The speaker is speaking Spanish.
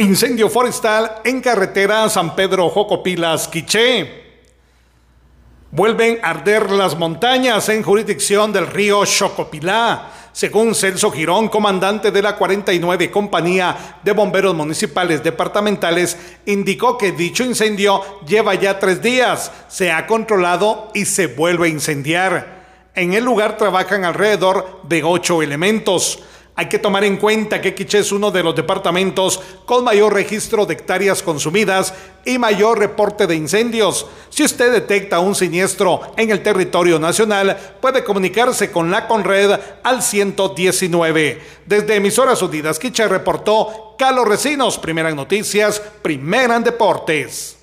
Incendio forestal en carretera San Pedro Jocopilas, Quiché. Vuelven a arder las montañas en jurisdicción del río Chocopilá. Según Celso Girón, comandante de la 49 Compañía de Bomberos Municipales Departamentales, indicó que dicho incendio lleva ya tres días, se ha controlado y se vuelve a incendiar. En el lugar trabajan alrededor de ocho elementos. Hay que tomar en cuenta que Quiché es uno de los departamentos con mayor registro de hectáreas consumidas y mayor reporte de incendios. Si usted detecta un siniestro en el territorio nacional, puede comunicarse con la Conred al 119. Desde Emisoras Unidas, Quiché reportó Carlos Recinos, Primeras Noticias, Primera en Deportes.